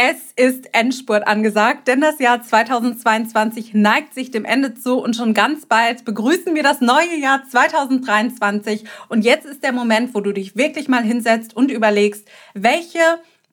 Es ist Endspurt angesagt, denn das Jahr 2022 neigt sich dem Ende zu und schon ganz bald begrüßen wir das neue Jahr 2023. Und jetzt ist der Moment, wo du dich wirklich mal hinsetzt und überlegst, welche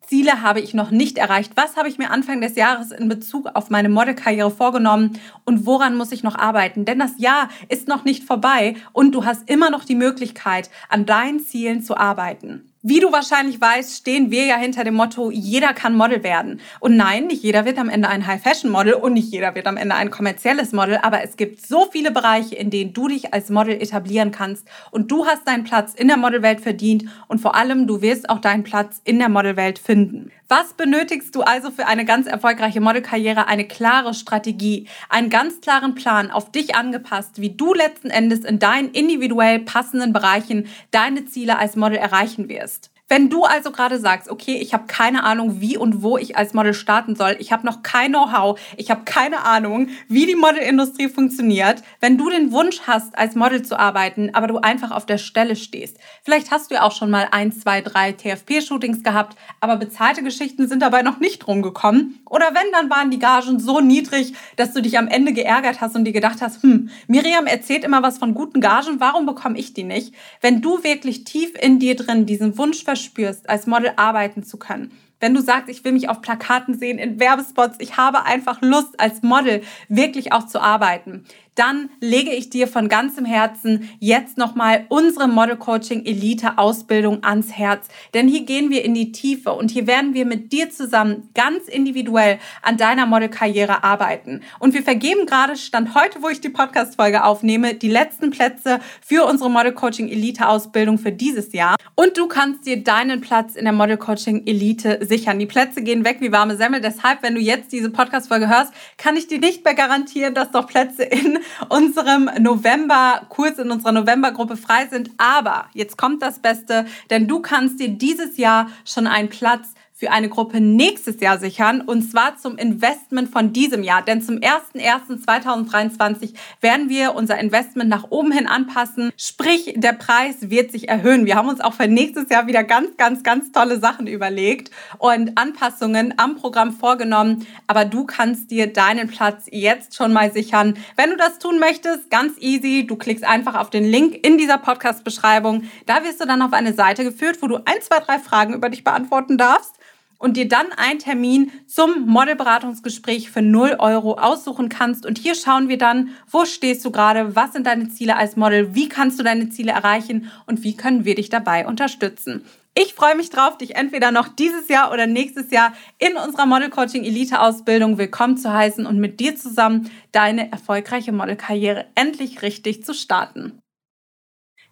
Ziele habe ich noch nicht erreicht? Was habe ich mir Anfang des Jahres in Bezug auf meine Modelkarriere vorgenommen und woran muss ich noch arbeiten? Denn das Jahr ist noch nicht vorbei und du hast immer noch die Möglichkeit, an deinen Zielen zu arbeiten. Wie du wahrscheinlich weißt, stehen wir ja hinter dem Motto, jeder kann Model werden. Und nein, nicht jeder wird am Ende ein High-Fashion-Model und nicht jeder wird am Ende ein kommerzielles Model, aber es gibt so viele Bereiche, in denen du dich als Model etablieren kannst und du hast deinen Platz in der Modelwelt verdient und vor allem du wirst auch deinen Platz in der Modelwelt finden. Was benötigst du also für eine ganz erfolgreiche Modelkarriere? Eine klare Strategie, einen ganz klaren Plan auf dich angepasst, wie du letzten Endes in deinen individuell passenden Bereichen deine Ziele als Model erreichen wirst. Wenn du also gerade sagst, okay, ich habe keine Ahnung, wie und wo ich als Model starten soll, ich habe noch kein Know-how, ich habe keine Ahnung, wie die Modelindustrie funktioniert, wenn du den Wunsch hast, als Model zu arbeiten, aber du einfach auf der Stelle stehst. Vielleicht hast du ja auch schon mal ein, zwei, drei TFP-Shootings gehabt, aber bezahlte Geschichten sind dabei noch nicht rumgekommen. Oder wenn, dann waren die Gagen so niedrig, dass du dich am Ende geärgert hast und dir gedacht hast, hm, Miriam erzählt immer was von guten Gagen, warum bekomme ich die nicht? Wenn du wirklich tief in dir drin diesen Wunsch verspürst, als Model arbeiten zu können, wenn du sagst, ich will mich auf Plakaten sehen, in Werbespots, ich habe einfach Lust, als Model wirklich auch zu arbeiten, dann lege ich dir von ganzem Herzen jetzt nochmal unsere Model Coaching Elite Ausbildung ans Herz. Denn hier gehen wir in die Tiefe und hier werden wir mit dir zusammen ganz individuell an deiner Modelkarriere arbeiten. Und wir vergeben gerade, Stand heute, wo ich die Podcast-Folge aufnehme, die letzten Plätze für unsere Model Coaching Elite Ausbildung für dieses Jahr. Und du kannst dir deinen Platz in der Model Coaching Elite sichern. Die Plätze gehen weg wie warme Semmel. Deshalb, wenn du jetzt diese Podcast-Folge hörst, kann ich dir nicht mehr garantieren, dass noch Plätze in unserem November-Kurs, in unserer November-Gruppe frei sind. Aber jetzt kommt das Beste, denn du kannst dir dieses Jahr schon einen Platz für eine Gruppe nächstes Jahr sichern und zwar zum Investment von diesem Jahr. Denn zum 01.01.2023 werden wir unser Investment nach oben hin anpassen. Sprich, der Preis wird sich erhöhen. Wir haben uns auch für nächstes Jahr wieder ganz, ganz, ganz tolle Sachen überlegt und Anpassungen am Programm vorgenommen. Aber du kannst dir deinen Platz jetzt schon mal sichern. Wenn du das tun möchtest, ganz easy. Du klickst einfach auf den Link in dieser Podcast-Beschreibung. Da wirst du dann auf eine Seite geführt, wo du ein, zwei, drei Fragen über dich beantworten darfst und dir dann einen Termin zum Modelberatungsgespräch für 0 Euro aussuchen kannst. Und hier schauen wir dann, wo stehst du gerade, was sind deine Ziele als Model, wie kannst du deine Ziele erreichen und wie können wir dich dabei unterstützen. Ich freue mich drauf, dich entweder noch dieses Jahr oder nächstes Jahr in unserer Model Coaching Elite Ausbildung willkommen zu heißen und mit dir zusammen deine erfolgreiche Modelkarriere endlich richtig zu starten.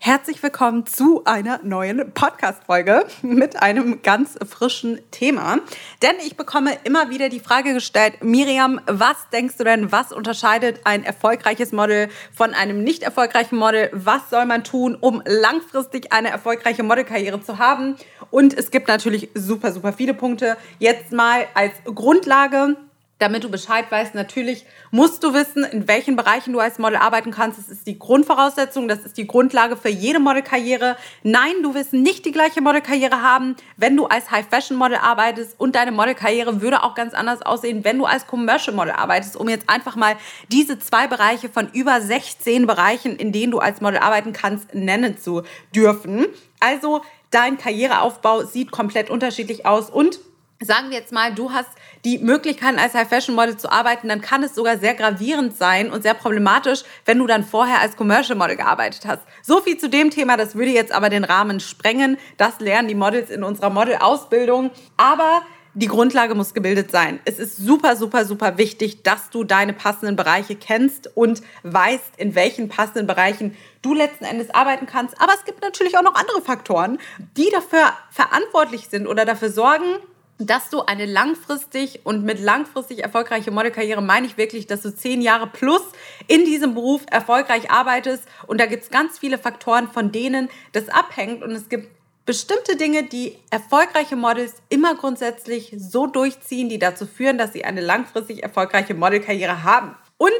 Herzlich willkommen zu einer neuen Podcast-Folge mit einem ganz frischen Thema. Denn ich bekomme immer wieder die Frage gestellt, Miriam, was denkst du denn, was unterscheidet ein erfolgreiches Model von einem nicht erfolgreichen Model? Was soll man tun, um langfristig eine erfolgreiche Modelkarriere zu haben? Und es gibt natürlich super, super viele Punkte. Jetzt mal als Grundlage damit du Bescheid weißt, natürlich musst du wissen, in welchen Bereichen du als Model arbeiten kannst. Das ist die Grundvoraussetzung, das ist die Grundlage für jede Modelkarriere. Nein, du wirst nicht die gleiche Modelkarriere haben, wenn du als High-Fashion-Model arbeitest und deine Modelkarriere würde auch ganz anders aussehen, wenn du als Commercial-Model arbeitest, um jetzt einfach mal diese zwei Bereiche von über 16 Bereichen, in denen du als Model arbeiten kannst, nennen zu dürfen. Also dein Karriereaufbau sieht komplett unterschiedlich aus und sagen wir jetzt mal, du hast die Möglichkeit, als High-Fashion-Model zu arbeiten, dann kann es sogar sehr gravierend sein und sehr problematisch, wenn du dann vorher als Commercial-Model gearbeitet hast. So viel zu dem Thema, das würde jetzt aber den Rahmen sprengen. Das lernen die Models in unserer Model-Ausbildung. Aber die Grundlage muss gebildet sein. Es ist super, super, super wichtig, dass du deine passenden Bereiche kennst und weißt, in welchen passenden Bereichen du letzten Endes arbeiten kannst. Aber es gibt natürlich auch noch andere Faktoren, die dafür verantwortlich sind oder dafür sorgen, dass du eine langfristig und mit langfristig erfolgreiche Modelkarriere meine ich wirklich, dass du zehn Jahre plus in diesem Beruf erfolgreich arbeitest. Und da gibt es ganz viele Faktoren, von denen das abhängt. Und es gibt bestimmte Dinge, die erfolgreiche Models immer grundsätzlich so durchziehen, die dazu führen, dass sie eine langfristig erfolgreiche Modelkarriere haben. Und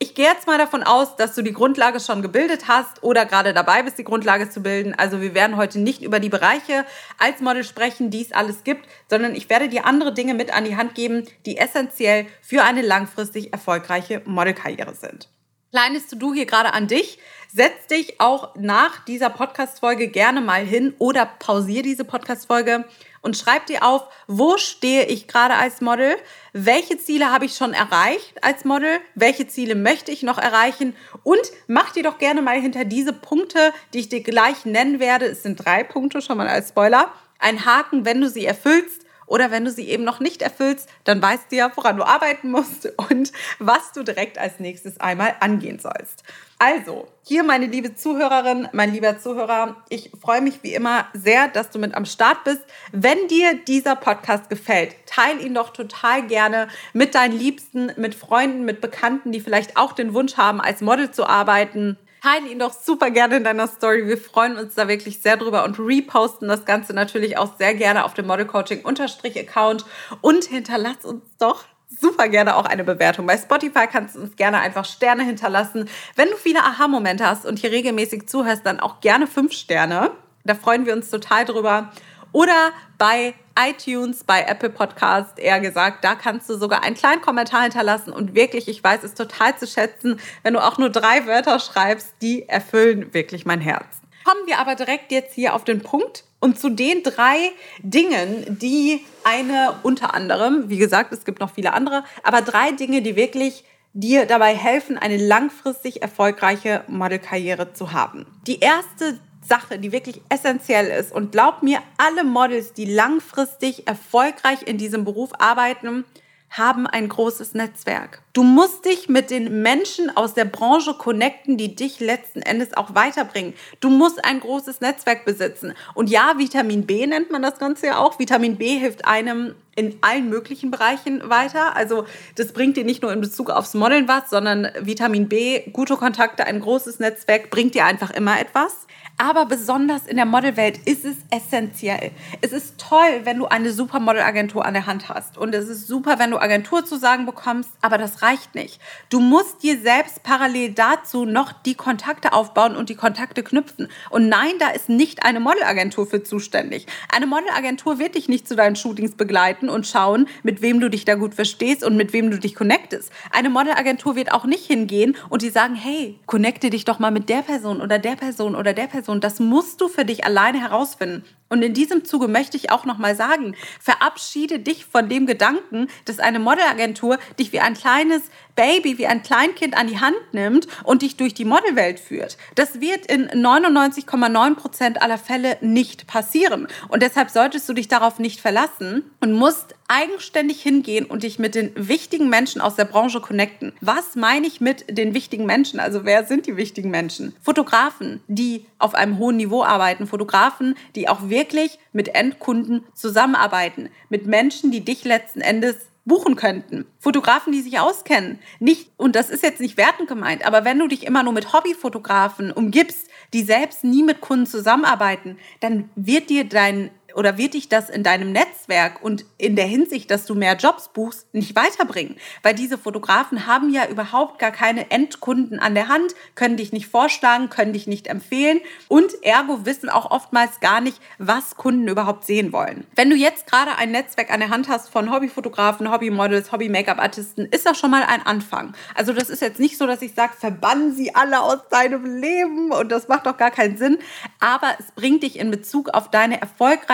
Ich gehe jetzt mal davon aus, dass du die Grundlage schon gebildet hast oder gerade dabei bist, die Grundlage zu bilden. Also wir werden heute nicht über die Bereiche als Model sprechen, die es alles gibt, sondern ich werde dir andere Dinge mit an die Hand geben, die essentiell für eine langfristig erfolgreiche Modelkarriere sind. Kleines To-Do hier gerade an dich. Setz dich auch nach dieser Podcast-Folge gerne mal hin oder pausier diese Podcast-Folge und schreib dir auf, wo stehe ich gerade als Model, welche Ziele habe ich schon erreicht als Model, welche Ziele möchte ich noch erreichen? Und mach dir doch gerne mal hinter diese Punkte, die ich dir gleich nennen werde, es sind drei Punkte schon mal als Spoiler, einen Haken, wenn du sie erfüllst oder wenn du sie eben noch nicht erfüllst, dann weißt du ja, woran du arbeiten musst und was du direkt als nächstes einmal angehen sollst. Also, hier meine liebe Zuhörerin, mein lieber Zuhörer, ich freue mich wie immer sehr, dass du mit am Start bist. Wenn dir dieser Podcast gefällt, teile ihn doch total gerne mit deinen Liebsten, mit Freunden, mit Bekannten, die vielleicht auch den Wunsch haben, als Model zu arbeiten. Teile ihn doch super gerne in deiner Story. Wir freuen uns da wirklich sehr drüber und reposten das Ganze natürlich auch sehr gerne auf dem Model Coaching Account und hinterlass uns doch super gerne auch eine Bewertung. Bei Spotify kannst du uns gerne einfach Sterne hinterlassen. Wenn du viele Aha-Momente hast und hier regelmäßig zuhörst, dann auch gerne fünf Sterne. Da freuen wir uns total drüber. Oder bei iTunes, bei Apple Podcast eher gesagt, da kannst du sogar einen kleinen Kommentar hinterlassen und wirklich, ich weiß es total zu schätzen, wenn du auch nur drei Wörter schreibst, die erfüllen wirklich mein Herz. Kommen wir aber direkt jetzt hier auf den Punkt und zu den drei Dingen, die eine unter anderem, wie gesagt, es gibt noch viele andere, aber drei Dinge, die wirklich dir dabei helfen, eine langfristig erfolgreiche Modelkarriere zu haben. Die erste Sache, die wirklich essentiell ist. Und glaub mir, alle Models, die langfristig erfolgreich in diesem Beruf arbeiten, haben ein großes Netzwerk. Du musst dich mit den Menschen aus der Branche connecten, die dich letzten Endes auch weiterbringen. Du musst ein großes Netzwerk besitzen. Und ja, Vitamin B nennt man das Ganze ja auch. Vitamin B hilft einem in allen möglichen Bereichen weiter. Also das bringt dir nicht nur in Bezug aufs Modeln was, sondern Vitamin B, gute Kontakte, ein großes Netzwerk bringt dir einfach immer etwas. Aber besonders in der Modelwelt ist es essentiell. Es ist toll, wenn du eine Supermodelagentur an der Hand hast. Und es ist super, wenn du Agentur zu sagen bekommst, aber das reicht nicht. Du musst dir selbst parallel dazu noch die Kontakte aufbauen und die Kontakte knüpfen. Und nein, da ist nicht eine Modelagentur für zuständig. Eine Modelagentur wird dich nicht zu deinen Shootings begleiten und schauen, mit wem du dich da gut verstehst und mit wem du dich connectest. Eine Modelagentur wird auch nicht hingehen und die sagen, hey, connecte dich doch mal mit der Person oder der Person oder der Person. Das musst du für dich alleine herausfinden. Und in diesem Zuge möchte ich auch nochmal sagen, verabschiede dich von dem Gedanken, dass eine Modelagentur dich wie ein kleines Baby, wie ein Kleinkind an die Hand nimmt und dich durch die Modelwelt führt. Das wird in 99,9 Prozent aller Fälle nicht passieren. Und deshalb solltest du dich darauf nicht verlassen und musst eigenständig hingehen und dich mit den wichtigen Menschen aus der Branche connecten. Was meine ich mit den wichtigen Menschen? Also wer sind die wichtigen Menschen? Fotografen, die auf einem hohen Niveau arbeiten, Fotografen, die auch wirklich mit Endkunden zusammenarbeiten, mit Menschen, die dich letzten Endes buchen könnten. Fotografen, die sich auskennen. Nicht, und das ist jetzt nicht wertend gemeint, aber wenn du dich immer nur mit Hobbyfotografen umgibst, die selbst nie mit Kunden zusammenarbeiten, dann wird dir dein oder wird dich das in deinem Netzwerk und in der Hinsicht, dass du mehr Jobs buchst, nicht weiterbringen? Weil diese Fotografen haben ja überhaupt gar keine Endkunden an der Hand, können dich nicht vorschlagen, können dich nicht empfehlen und ergo wissen auch oftmals gar nicht, was Kunden überhaupt sehen wollen. Wenn du jetzt gerade ein Netzwerk an der Hand hast von Hobbyfotografen, Hobbymodels, Hobby-Make-up-Artisten, ist das schon mal ein Anfang. Also das ist jetzt nicht so, dass ich sage, verbannen sie alle aus deinem Leben und das macht doch gar keinen Sinn, aber es bringt dich in Bezug auf deine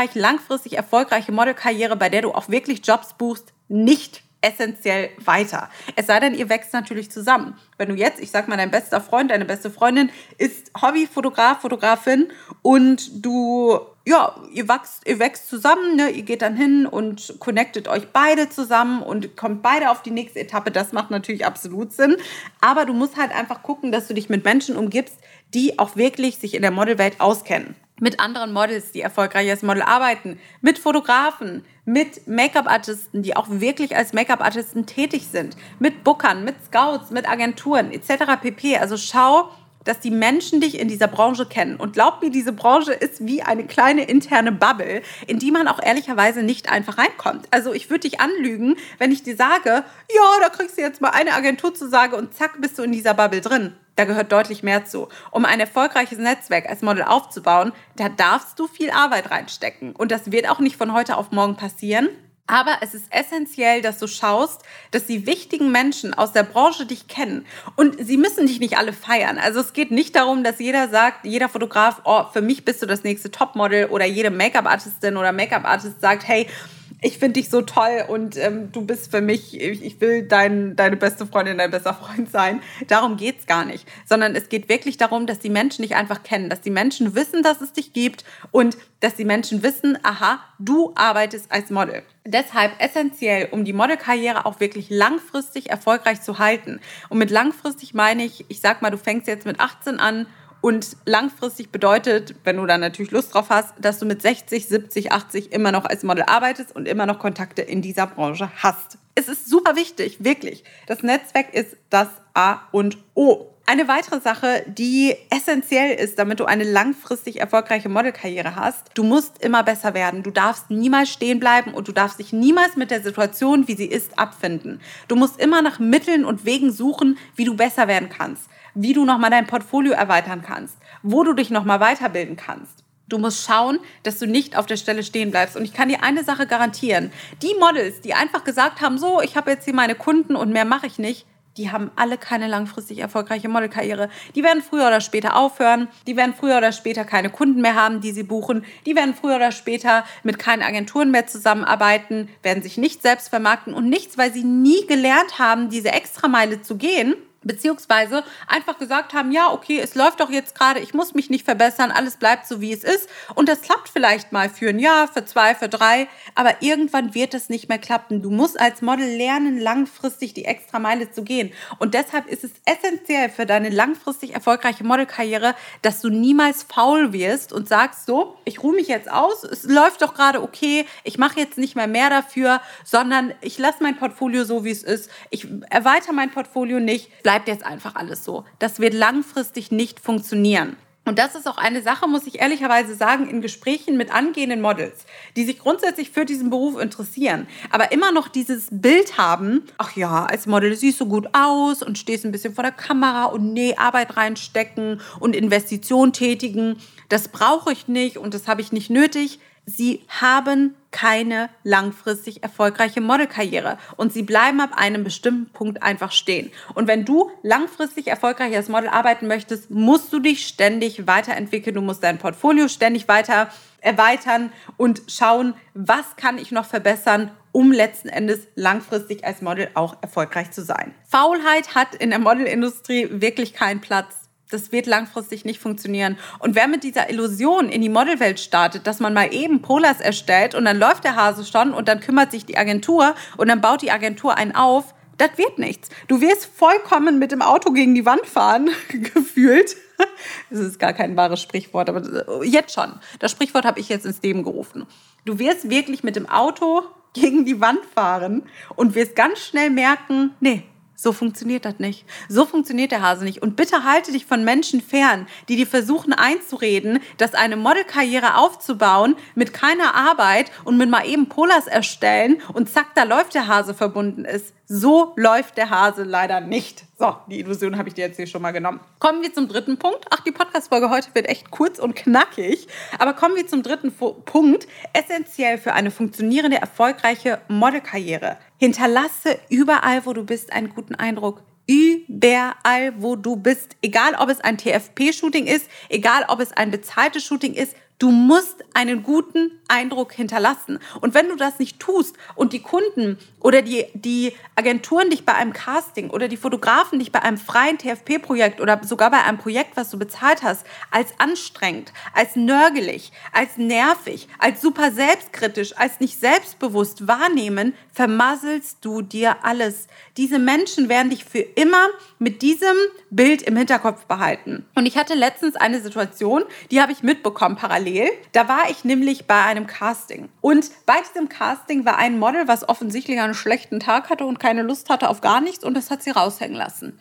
erfolgreiche langfristig erfolgreiche Modelkarriere, bei der du auch wirklich Jobs buchst, nicht essentiell weiter. Es sei denn, ihr wächst natürlich zusammen. Wenn du jetzt, ich sag mal, dein bester Freund, deine beste Freundin ist Hobbyfotograf, Fotografin und du, ja, ihr wächst, ihr wächst zusammen, ne? ihr geht dann hin und connectet euch beide zusammen und kommt beide auf die nächste Etappe. Das macht natürlich absolut Sinn. Aber du musst halt einfach gucken, dass du dich mit Menschen umgibst, die auch wirklich sich in der Modelwelt auskennen mit anderen Models, die erfolgreich als Model arbeiten, mit Fotografen, mit Make-up-Artisten, die auch wirklich als Make-up-Artisten tätig sind, mit Bookern, mit Scouts, mit Agenturen etc. pp. Also schau, dass die Menschen dich in dieser Branche kennen. Und glaub mir, diese Branche ist wie eine kleine interne Bubble, in die man auch ehrlicherweise nicht einfach reinkommt. Also ich würde dich anlügen, wenn ich dir sage, ja, da kriegst du jetzt mal eine Agenturzusage und zack, bist du in dieser Bubble drin. Da gehört deutlich mehr zu. Um ein erfolgreiches Netzwerk als Model aufzubauen, da darfst du viel Arbeit reinstecken. Und das wird auch nicht von heute auf morgen passieren. Aber es ist essentiell, dass du schaust, dass die wichtigen Menschen aus der Branche dich kennen. Und sie müssen dich nicht alle feiern. Also es geht nicht darum, dass jeder sagt, jeder Fotograf, oh, für mich bist du das nächste Topmodel oder jede Make-up-Artistin oder Make-up-Artist sagt, hey, ich finde dich so toll und ähm, du bist für mich, ich will dein, deine beste Freundin, dein bester Freund sein. Darum geht es gar nicht. Sondern es geht wirklich darum, dass die Menschen dich einfach kennen, dass die Menschen wissen, dass es dich gibt und dass die Menschen wissen, aha, du arbeitest als Model. Deshalb essentiell, um die Modelkarriere auch wirklich langfristig erfolgreich zu halten. Und mit langfristig meine ich, ich sag mal, du fängst jetzt mit 18 an und langfristig bedeutet, wenn du dann natürlich Lust drauf hast, dass du mit 60, 70, 80 immer noch als Model arbeitest und immer noch Kontakte in dieser Branche hast. Es ist super wichtig, wirklich. Das Netzwerk ist das A und O. Eine weitere Sache, die essentiell ist, damit du eine langfristig erfolgreiche Modelkarriere hast, du musst immer besser werden. Du darfst niemals stehen bleiben und du darfst dich niemals mit der Situation, wie sie ist, abfinden. Du musst immer nach Mitteln und Wegen suchen, wie du besser werden kannst wie du nochmal dein Portfolio erweitern kannst, wo du dich nochmal weiterbilden kannst. Du musst schauen, dass du nicht auf der Stelle stehen bleibst. Und ich kann dir eine Sache garantieren. Die Models, die einfach gesagt haben, so, ich habe jetzt hier meine Kunden und mehr mache ich nicht, die haben alle keine langfristig erfolgreiche Modelkarriere. Die werden früher oder später aufhören. Die werden früher oder später keine Kunden mehr haben, die sie buchen. Die werden früher oder später mit keinen Agenturen mehr zusammenarbeiten, werden sich nicht selbst vermarkten und nichts, weil sie nie gelernt haben, diese Extrameile zu gehen beziehungsweise einfach gesagt haben, ja, okay, es läuft doch jetzt gerade, ich muss mich nicht verbessern, alles bleibt so, wie es ist. Und das klappt vielleicht mal für ein Jahr, für zwei, für drei, aber irgendwann wird es nicht mehr klappen. Du musst als Model lernen, langfristig die extra Meile zu gehen. Und deshalb ist es essentiell für deine langfristig erfolgreiche Modelkarriere, dass du niemals faul wirst und sagst, so, ich ruhe mich jetzt aus, es läuft doch gerade okay, ich mache jetzt nicht mehr mehr dafür, sondern ich lasse mein Portfolio so, wie es ist. Ich erweitere mein Portfolio nicht, bleib bleibt jetzt einfach alles so. Das wird langfristig nicht funktionieren. Und das ist auch eine Sache, muss ich ehrlicherweise sagen, in Gesprächen mit angehenden Models, die sich grundsätzlich für diesen Beruf interessieren, aber immer noch dieses Bild haben, ach ja, als Model siehst du gut aus und stehst ein bisschen vor der Kamera und nee, Arbeit reinstecken und Investition tätigen, das brauche ich nicht und das habe ich nicht nötig. Sie haben keine langfristig erfolgreiche Modelkarriere und sie bleiben ab einem bestimmten Punkt einfach stehen. Und wenn du langfristig erfolgreich als Model arbeiten möchtest, musst du dich ständig weiterentwickeln, du musst dein Portfolio ständig weiter erweitern und schauen, was kann ich noch verbessern, um letzten Endes langfristig als Model auch erfolgreich zu sein. Faulheit hat in der Modelindustrie wirklich keinen Platz das wird langfristig nicht funktionieren. Und wer mit dieser Illusion in die Modelwelt startet, dass man mal eben Polars erstellt und dann läuft der Hase schon und dann kümmert sich die Agentur und dann baut die Agentur einen auf, das wird nichts. Du wirst vollkommen mit dem Auto gegen die Wand fahren, gefühlt. Das ist gar kein wahres Sprichwort, aber jetzt schon. Das Sprichwort habe ich jetzt ins Leben gerufen. Du wirst wirklich mit dem Auto gegen die Wand fahren und wirst ganz schnell merken, nee, so funktioniert das nicht. So funktioniert der Hase nicht. Und bitte halte dich von Menschen fern, die dir versuchen einzureden, dass eine Modelkarriere aufzubauen mit keiner Arbeit und mit mal eben Polars erstellen und zack, da läuft der Hase verbunden ist. So läuft der Hase leider nicht. So, die Illusion habe ich dir jetzt hier schon mal genommen. Kommen wir zum dritten Punkt. Ach, die Podcast-Folge heute wird echt kurz und knackig. Aber kommen wir zum dritten Punkt. Essentiell für eine funktionierende, erfolgreiche Modelkarriere. Hinterlasse überall, wo du bist, einen guten Eindruck überall, wo du bist. Egal, ob es ein TFP-Shooting ist, egal, ob es ein bezahltes Shooting ist, Du musst einen guten Eindruck hinterlassen. Und wenn du das nicht tust und die Kunden oder die, die Agenturen dich bei einem Casting oder die Fotografen dich bei einem freien TFP-Projekt oder sogar bei einem Projekt, was du bezahlt hast, als anstrengend, als nörgelig, als nervig, als super selbstkritisch, als nicht selbstbewusst wahrnehmen, vermasselst du dir alles. Diese Menschen werden dich für immer mit diesem Bild im Hinterkopf behalten. Und ich hatte letztens eine Situation, die habe ich mitbekommen parallel. Da war ich nämlich bei einem Casting. Und bei diesem Casting war ein Model, was offensichtlich einen schlechten Tag hatte und keine Lust hatte auf gar nichts und das hat sie raushängen lassen.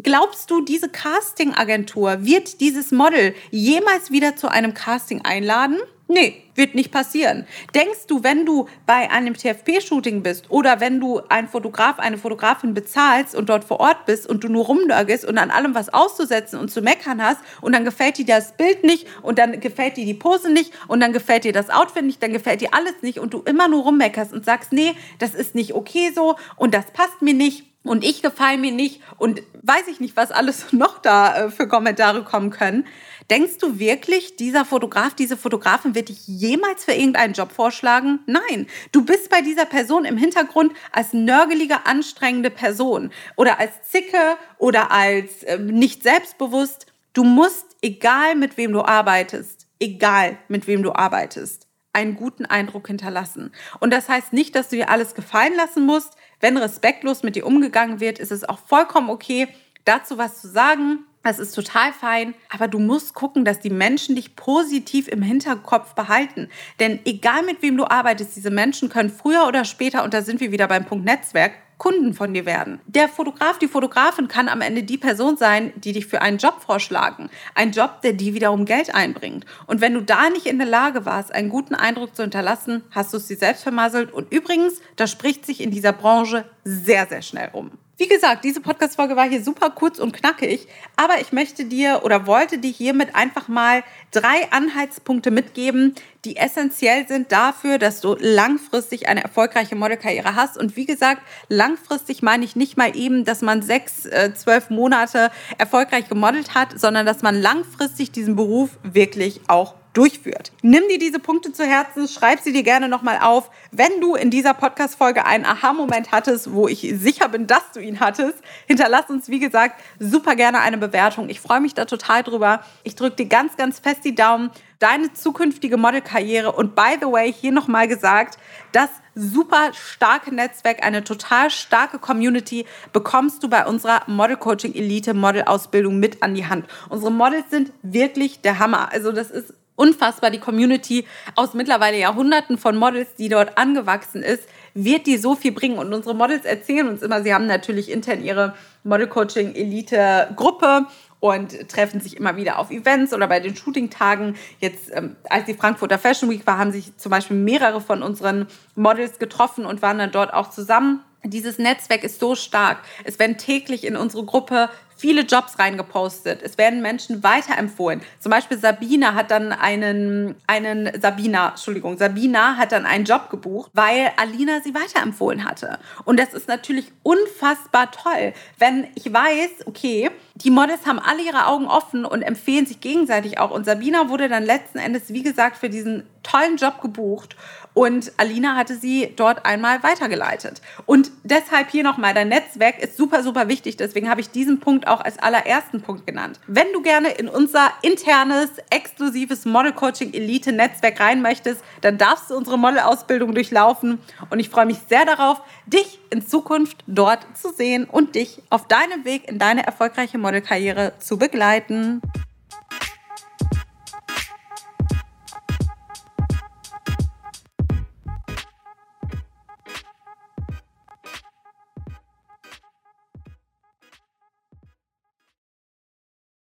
Glaubst du, diese Casting-Agentur wird dieses Model jemals wieder zu einem Casting einladen? Nee, wird nicht passieren. Denkst du, wenn du bei einem TFP-Shooting bist oder wenn du einen Fotograf, eine Fotografin bezahlst und dort vor Ort bist und du nur rumnörgelst und an allem was auszusetzen und zu meckern hast und dann gefällt dir das Bild nicht und dann gefällt dir die Pose nicht und dann gefällt dir das Outfit nicht, dann gefällt dir alles nicht und du immer nur rummeckerst und sagst, nee, das ist nicht okay so und das passt mir nicht und ich gefalle mir nicht und weiß ich nicht, was alles noch da äh, für Kommentare kommen können. Denkst du wirklich, dieser Fotograf, diese Fotografin wird dich jemals für irgendeinen Job vorschlagen? Nein, du bist bei dieser Person im Hintergrund als nörgelige, anstrengende Person oder als Zicke oder als äh, nicht selbstbewusst. Du musst, egal mit wem du arbeitest, egal mit wem du arbeitest, einen guten Eindruck hinterlassen. Und das heißt nicht, dass du dir alles gefallen lassen musst. Wenn respektlos mit dir umgegangen wird, ist es auch vollkommen okay, dazu was zu sagen. Das ist total fein, aber du musst gucken, dass die Menschen dich positiv im Hinterkopf behalten. Denn egal mit wem du arbeitest, diese Menschen können früher oder später, und da sind wir wieder beim Punkt Netzwerk, Kunden von dir werden. Der Fotograf, die Fotografin kann am Ende die Person sein, die dich für einen Job vorschlagen. Ein Job, der dir wiederum Geld einbringt. Und wenn du da nicht in der Lage warst, einen guten Eindruck zu hinterlassen, hast du es dir selbst vermasselt. Und übrigens, das spricht sich in dieser Branche sehr, sehr schnell um. Wie gesagt, diese Podcast-Folge war hier super kurz und knackig, aber ich möchte dir oder wollte dir hiermit einfach mal drei Anhaltspunkte mitgeben, die essentiell sind dafür, dass du langfristig eine erfolgreiche Modelkarriere hast. Und wie gesagt, langfristig meine ich nicht mal eben, dass man sechs, äh, zwölf Monate erfolgreich gemodelt hat, sondern dass man langfristig diesen Beruf wirklich auch durchführt. Nimm dir diese Punkte zu Herzen, schreib sie dir gerne nochmal auf. Wenn du in dieser Podcast-Folge einen Aha-Moment hattest, wo ich sicher bin, dass du ihn hattest, hinterlass uns, wie gesagt, super gerne eine Bewertung. Ich freue mich da total drüber. Ich drücke dir ganz, ganz fest die Daumen. Deine zukünftige Modelkarriere und by the way, hier nochmal gesagt, das super starke Netzwerk, eine total starke Community bekommst du bei unserer Model Coaching Elite Model Ausbildung mit an die Hand. Unsere Models sind wirklich der Hammer. Also das ist unfassbar. Die Community aus mittlerweile Jahrhunderten von Models, die dort angewachsen ist, wird die so viel bringen. Und unsere Models erzählen uns immer, sie haben natürlich intern ihre Model Coaching Elite Gruppe und treffen sich immer wieder auf Events oder bei den Shooting-Tagen. Jetzt, ähm, als die Frankfurter Fashion Week war, haben sich zum Beispiel mehrere von unseren Models getroffen und waren dann dort auch zusammen. Dieses Netzwerk ist so stark. Es werden täglich in unsere Gruppe viele Jobs reingepostet. Es werden Menschen weiterempfohlen. Zum Beispiel Sabina hat dann einen, einen Sabina, Entschuldigung, Sabina hat dann einen Job gebucht, weil Alina sie weiterempfohlen hatte. Und das ist natürlich unfassbar toll, wenn ich weiß, okay, die Models haben alle ihre Augen offen und empfehlen sich gegenseitig auch. Und Sabina wurde dann letzten Endes, wie gesagt, für diesen tollen Job gebucht. Und Alina hatte sie dort einmal weitergeleitet. Und deshalb hier nochmal, dein Netzwerk ist super, super wichtig. Deswegen habe ich diesen Punkt auch als allerersten Punkt genannt. Wenn du gerne in unser internes, exklusives Model Coaching Elite Netzwerk rein möchtest, dann darfst du unsere Model-Ausbildung durchlaufen. Und ich freue mich sehr darauf, dich in Zukunft dort zu sehen und dich auf deinem Weg in deine erfolgreiche Modelkarriere zu begleiten.